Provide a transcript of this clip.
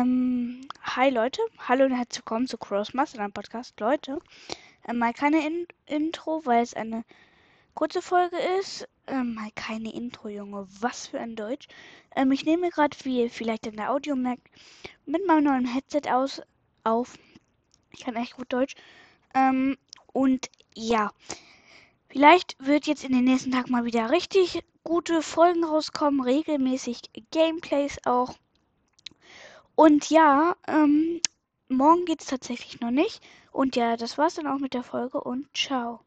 Ähm, hi Leute, hallo und herzlich willkommen zu Cross Masterland Podcast. Leute, äh, mal keine In Intro, weil es eine kurze Folge ist. Ähm, mal keine Intro, Junge, was für ein Deutsch. Ähm, ich nehme gerade, wie ihr vielleicht in der Audio merkt, mit meinem neuen Headset aus auf. Ich kann echt gut Deutsch. Ähm, und ja, vielleicht wird jetzt in den nächsten Tagen mal wieder richtig gute Folgen rauskommen, regelmäßig Gameplays auch. Und ja, ähm, morgen geht's tatsächlich noch nicht. Und ja, das war's dann auch mit der Folge und ciao.